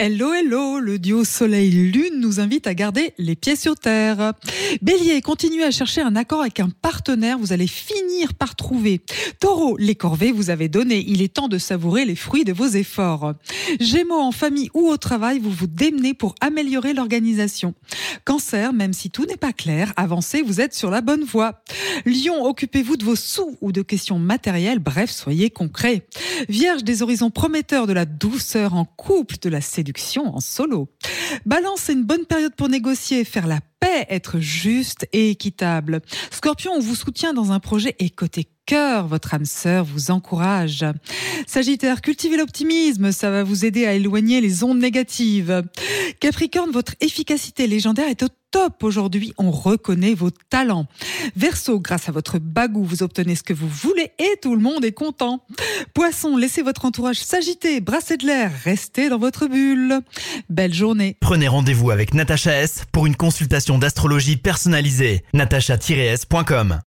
Hello, hello, le duo Soleil-Lune nous invite à garder les pieds sur terre. Bélier, continuez à chercher un accord avec un partenaire, vous allez finir par trouver. Taureau, les corvées vous avez donné, il est temps de savourer les fruits de vos efforts. Gémeaux, en famille ou au travail, vous vous démenez pour améliorer l'organisation. Cancer, même si tout n'est pas clair, avancez, vous êtes sur la bonne voie. Lion, occupez-vous de vos sous ou de questions matérielles, bref, soyez concret. Vierge, des horizons prometteurs de la douceur en couple, de la séduction en solo. Balance, c'est une bonne période pour négocier, faire la paix, être juste et équitable. Scorpion, on vous soutient dans un projet et côté cœur, votre âme sœur vous encourage. Sagittaire, cultivez l'optimisme, ça va vous aider à éloigner les ondes négatives. Capricorne, votre efficacité légendaire est au top aujourd'hui, on reconnaît vos talents. Verseau, grâce à votre bagou, vous obtenez ce que vous voulez et tout le monde est content. Poisson, laissez votre entourage s'agiter, brasser de l'air, restez dans votre bulle. Belle journée. Prenez rendez-vous avec Natacha S pour une consultation d'astrologie personnalisée. natacha-s.com